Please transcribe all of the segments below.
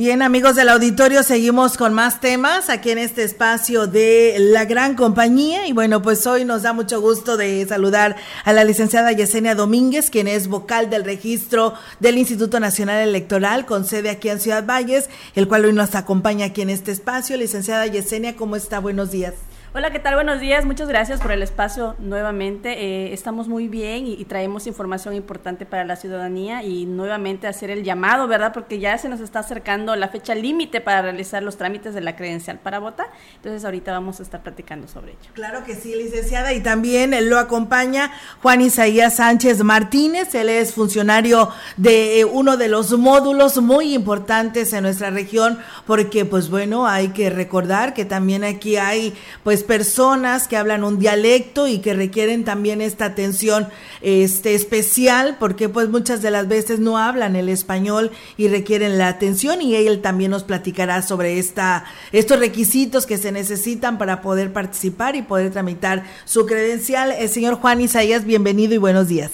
Bien, amigos del auditorio, seguimos con más temas aquí en este espacio de la gran compañía. Y bueno, pues hoy nos da mucho gusto de saludar a la licenciada Yesenia Domínguez, quien es vocal del registro del Instituto Nacional Electoral, con sede aquí en Ciudad Valles, el cual hoy nos acompaña aquí en este espacio. Licenciada Yesenia, ¿cómo está? Buenos días. Hola, ¿qué tal? Buenos días. Muchas gracias por el espacio nuevamente. Eh, estamos muy bien y, traemos información importante para la ciudadanía y nuevamente hacer el llamado, ¿verdad? Porque ya se nos está acercando la fecha límite para realizar los trámites de la credencial para votar. Entonces ahorita vamos a estar platicando sobre ello. Claro que sí, licenciada. Y también lo acompaña Juan Isaías Sánchez Martínez. Él es funcionario de eh, uno de los módulos muy importantes en nuestra región porque, pues bueno, hay que recordar que también aquí hay, pues, personas que hablan un dialecto y que requieren también esta atención este especial porque pues muchas de las veces no hablan el español y requieren la atención y él también nos platicará sobre esta estos requisitos que se necesitan para poder participar y poder tramitar su credencial. El señor Juan Isaías, bienvenido y buenos días.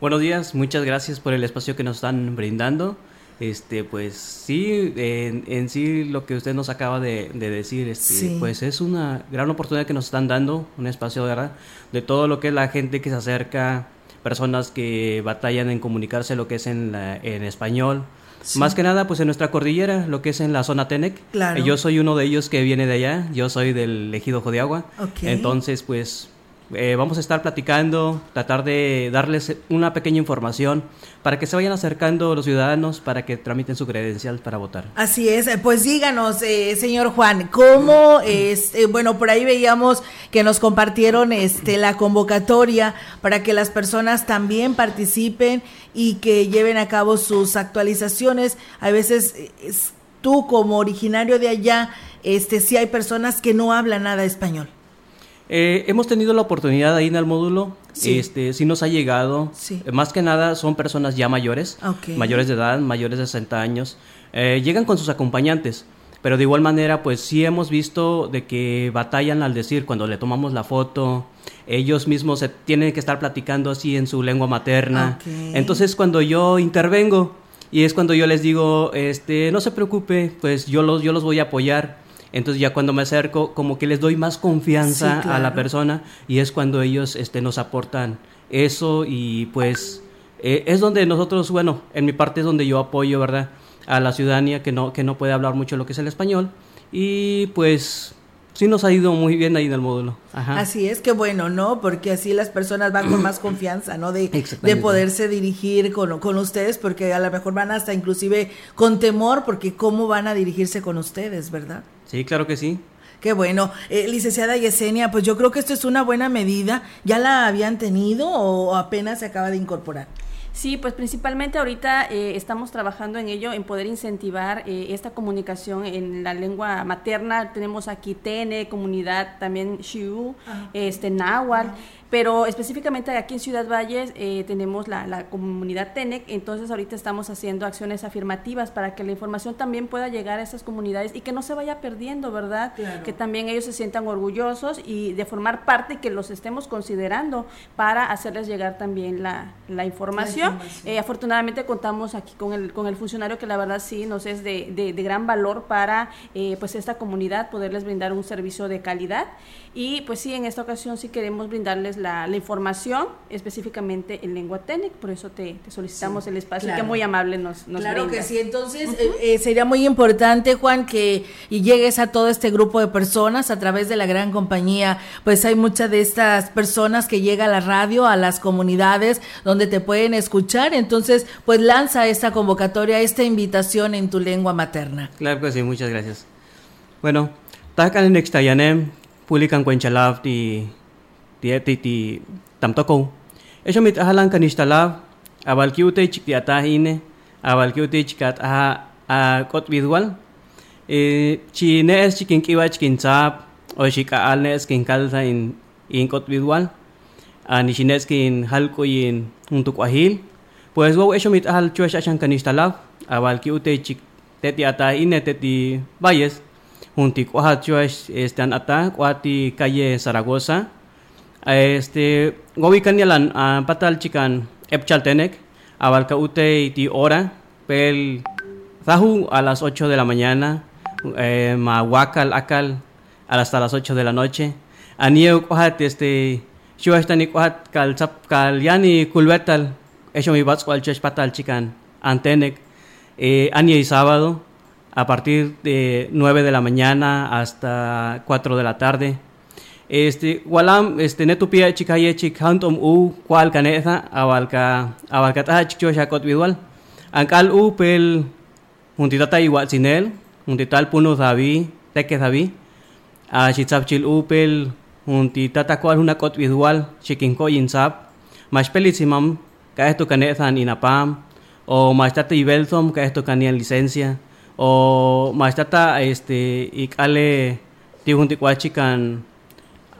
Buenos días, muchas gracias por el espacio que nos están brindando. Este, pues sí, en, sí lo que usted nos acaba de, decir, este, pues es una gran oportunidad que nos están dando, un espacio ¿verdad? de todo lo que es la gente que se acerca, personas que batallan en comunicarse lo que es en, en español. Más que nada, pues en nuestra cordillera, lo que es en la zona Tenec. Claro. Yo soy uno de ellos que viene de allá, yo soy del ejido Jodiagua. Okay. Entonces, pues eh, vamos a estar platicando, tratar de darles una pequeña información para que se vayan acercando los ciudadanos para que tramiten su credencial para votar. Así es, eh, pues díganos, eh, señor Juan, ¿cómo es? bueno, por ahí veíamos que nos compartieron este, la convocatoria para que las personas también participen y que lleven a cabo sus actualizaciones. A veces tú como originario de allá, este, sí hay personas que no hablan nada español. Eh, hemos tenido la oportunidad ahí en el módulo, sí. este, sí nos ha llegado, eh, más que nada son personas ya mayores, mayores de edad, mayores de 60 años, eh, llegan con sus acompañantes, pero de igual manera pues sí hemos visto de que batallan al decir cuando le tomamos la foto, ellos mismos se tienen que estar platicando así en su lengua materna, entonces cuando yo intervengo y es cuando yo les digo, este, no se preocupe, pues yo los, yo los voy a apoyar, entonces ya cuando me acerco, como que les doy más confianza a la persona y es cuando ellos este, nos aportan eso y pues eh, es donde nosotros, bueno, en mi parte es donde yo apoyo, ¿verdad? A la ciudadanía que no, que no puede hablar mucho lo que es el español y pues sí nos ha ido muy bien ahí en el módulo. Así es, que bueno, ¿no? Porque así las personas van con más confianza, ¿no? De, de poderse dirigir con, con ustedes, porque a lo mejor van hasta inclusive con temor, porque cómo van a dirigirse con ustedes, ¿verdad? Sí, claro que sí. Qué bueno. Eh, licenciada Yesenia, pues yo creo que esto es una buena medida. ¿Ya la habían tenido o apenas se acaba de incorporar? Sí, pues principalmente ahorita eh, estamos trabajando en ello, en poder incentivar eh, esta comunicación en la lengua materna. Tenemos aquí TN, comunidad, también Xiu, este, Náhuatl pero específicamente aquí en Ciudad Valles eh, tenemos la, comunidad TENEC, entonces ahorita estamos haciendo acciones afirmativas para que la información también pueda llegar a esas comunidades y que no se vaya perdiendo, ¿verdad? Que también ellos se sientan orgullosos y de formar parte que los estemos considerando para hacerles llegar también la, información. Eh, afortunadamente contamos aquí con el, con el funcionario que la verdad sí nos es de, de, gran valor para eh, pues esta comunidad, poderles brindar un servicio de calidad y pues sí, en esta ocasión sí queremos brindarles la, información específicamente en lengua técnica, por eso te, solicitamos el espacio que muy amable nos, nos Claro que sí, entonces eh, eh, sería muy importante, Juan, que y llegues a todo este grupo de personas a través de la gran compañía, pues hay muchas de estas personas que llega a la radio, a las comunidades donde te pueden escuchar, entonces pues lanza esta convocatoria, esta invitación en tu lengua materna. Claro que sí, muchas gracias. Bueno, takan nextayanem pulikan kwenchalav ti ti ti e ti tamto ko eso mit halan kan instalar aval ine aval ki ute chik ata a a kot virtual e chi ne es chikin ki vach kin sap o chi ka al in in kot virtual ani chi ne kin hal ko in un tu kwahil pues wow eso mit hal chu achan kan instalar aval ki ute ine te ti bayes. Junti kwa chu es estan ata kwa ti calle zaragoza este gobi kanyalan uh, patal chikan epchaltenek abalca ute ti pel zahu a las 8 de la mañana eh, ma wakal akal hasta las 8 de la noche anieu cuajat este shuashtani cuajat kal chap kal yani kulvetal eso mi bats patal chikan antenek eh, y sábado a partir de 9 de la mañana hasta 4 de la tarde. Este, walam, este, netupia chikaye chik hantom u cual caneza, abalka, abalka ta chikcho shakot visual. Ankal u pel, juntitata igual sinel, juntital puno davi, teke davi. A chitzapchil u pel, juntitata cual una cot visual, chikinko yinsap. Mas pelicimam, ka esto caneza inapam, o mas tata ibelthom, ka esto canian licencia o maestata este ikale tihunti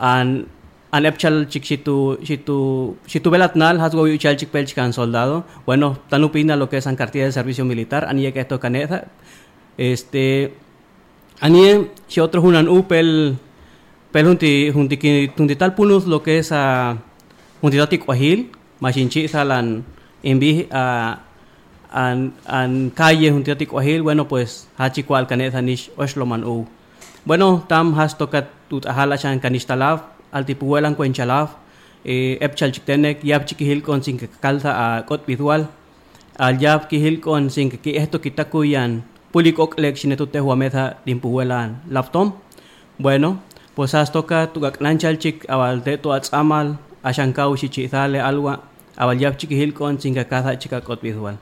kan an epchal chik shitu shitu shitu belatnal has go yuchal chik pel chikan soldado. Bueno tanupina lo que es cartilla de servicio militar anie que esto caneza. Este anie si otro hunan upel pel junti junti junti tal punus lo que es a junti dati kwahil machinchi salan envi a an, an calle juntiati kwahil bueno pues hachi kwal kanet hanish oshloman u. Bueno tam has tokat tut ahala chan kanistalav altipuelan kwenchalav eh, epchal chiktenek yap chikihil kon sin a kot visual al yap kihil kon sin ki esto kitakuyan pulikok lek sinetute huameza dimpuelan laptom bueno pues has tokat tugaklanchal chik awal te tu atzamal ashankau shichizale alwa awal yap chikihil kon sin kaza chika kot visual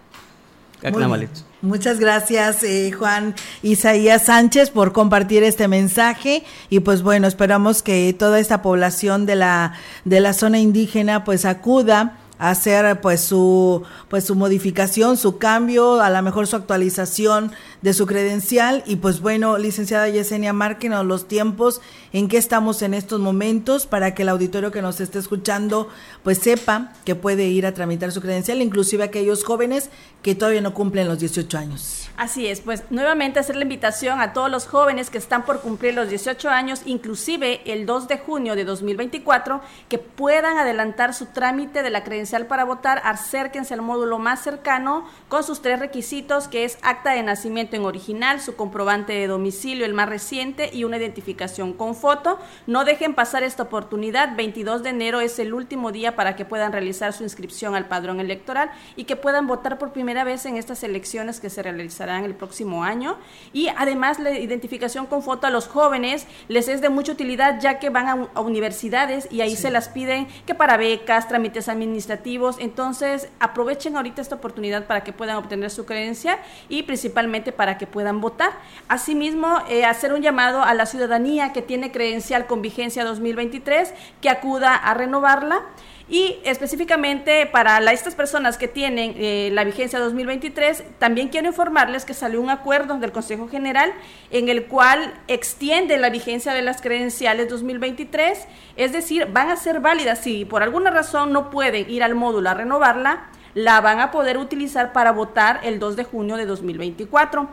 muchas gracias, eh, Juan Isaías Sánchez, por compartir este mensaje. Y pues bueno, esperamos que toda esta población de la, de la zona indígena pues acuda hacer pues su pues su modificación, su cambio, a lo mejor su actualización de su credencial y pues bueno, licenciada Yesenia, márquenos los tiempos en que estamos en estos momentos para que el auditorio que nos esté escuchando pues sepa que puede ir a tramitar su credencial, inclusive aquellos jóvenes que todavía no cumplen los 18 años. Así es, pues nuevamente hacer la invitación a todos los jóvenes que están por cumplir los 18 años, inclusive el 2 de junio de 2024, que puedan adelantar su trámite de la credencial para votar, acérquense al módulo más cercano con sus tres requisitos, que es acta de nacimiento en original, su comprobante de domicilio, el más reciente, y una identificación con foto. No dejen pasar esta oportunidad, 22 de enero es el último día para que puedan realizar su inscripción al padrón electoral y que puedan votar por primera vez en estas elecciones que se realizarán el próximo año. Y además la identificación con foto a los jóvenes les es de mucha utilidad ya que van a, universidades y ahí se las piden que para becas, trámites administrativos. Entonces aprovechen ahorita esta oportunidad para que puedan obtener su credencial y principalmente para que puedan votar. Asimismo, eh, hacer un llamado a la ciudadanía que tiene credencial con vigencia 2023 que acuda a renovarla. Y específicamente para estas personas que tienen eh, la vigencia 2023, también quiero informarles que salió un acuerdo del Consejo General en el cual extiende la vigencia de las credenciales 2023, es decir, van a ser válidas si por alguna razón no pueden ir al módulo a renovarla, la van a poder utilizar para votar el 2 de junio de 2024.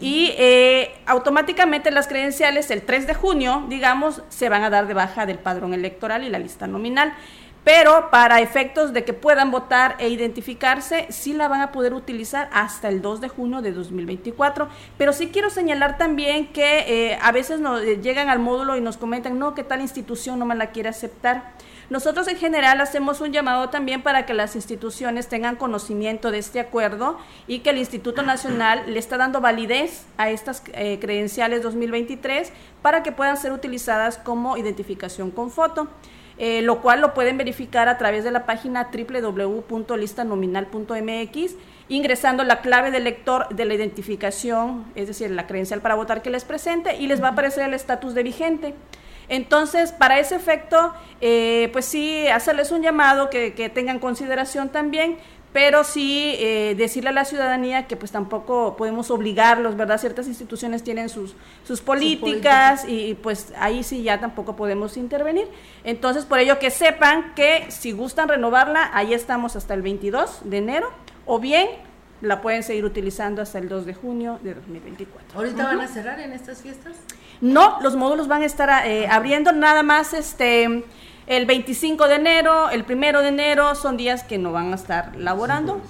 Y eh, automáticamente las credenciales el 3 de junio, digamos, se van a dar de baja del padrón electoral y la lista nominal pero para efectos de que puedan votar e identificarse, sí la van a poder utilizar hasta el 2 de junio de 2024. Pero sí quiero señalar también que eh, a veces nos eh, llegan al módulo y nos comentan, no, que tal institución no me la quiere aceptar. Nosotros en general hacemos un llamado también para que las instituciones tengan conocimiento de este acuerdo y que el Instituto Nacional le está dando validez a estas eh, credenciales 2023 para que puedan ser utilizadas como identificación con foto. Eh, lo cual lo pueden verificar a través de la página www.listanominal.mx, ingresando la clave del lector de la identificación, es decir, la credencial para votar que les presente, y les va a aparecer el estatus de vigente. Entonces, para ese efecto, eh, pues sí, hacerles un llamado que, que tengan consideración también pero sí eh, decirle a la ciudadanía que pues tampoco podemos obligarlos, ¿verdad? Ciertas instituciones tienen sus, sus políticas y, pues ahí sí ya tampoco podemos intervenir. Entonces, por ello que sepan que si gustan renovarla, ahí estamos hasta el 22 de enero, o bien la pueden seguir utilizando hasta el 2 de junio de 2024. ¿Ahorita van a cerrar en estas fiestas? No, los módulos van a estar eh, abriendo nada más este el 25 de enero, el 1 de enero son días que no van a estar laborando.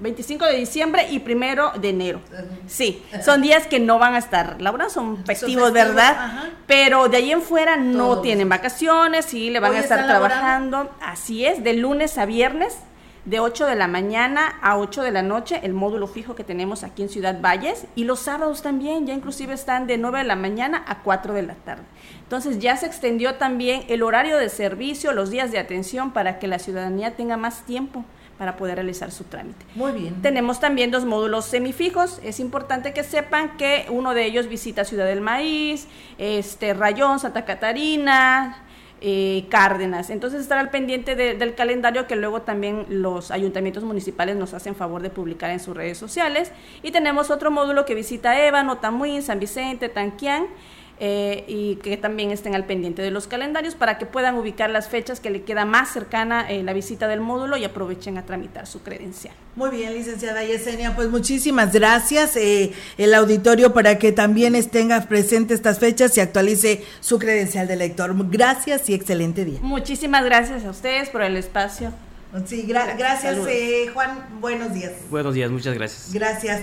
25 de diciembre y 1 de enero. Sí, son días que no van a estar laborando, son festivos, ¿verdad? Pero de ahí en fuera no tienen vacaciones, sí, le van a estar trabajando. Así es, de lunes a viernes de 8 de la mañana a 8 de la noche, el módulo fijo que tenemos aquí en Ciudad Valles, y los sábados también, ya inclusive están de 9 de la mañana a 4 de la tarde. Entonces ya se extendió también el horario de servicio, los días de atención para que la ciudadanía tenga más tiempo para poder realizar su trámite. Muy bien. Tenemos también dos módulos semifijos. Es importante que sepan que uno de ellos visita Ciudad del Maíz, este Rayón, Santa Catarina, eh, Cárdenas. Entonces estar al pendiente del calendario que luego también los ayuntamientos municipales nos hacen favor de publicar en sus redes sociales. Y tenemos otro módulo que visita Ébano, Tamuín, San Vicente, Tanquián. Eh, y que también estén al pendiente de los calendarios para que puedan ubicar las fechas que le queda más cercana en la visita del módulo y aprovechen a tramitar su credencial. Muy bien, licenciada Yesenia, pues muchísimas gracias. Eh, el auditorio para que también tenga presente estas fechas y actualice su credencial de lector. Gracias y excelente día. Muchísimas gracias a ustedes por el espacio. Sí, gracias, eh, Juan. Buenos días. Buenos días, muchas gracias. Gracias.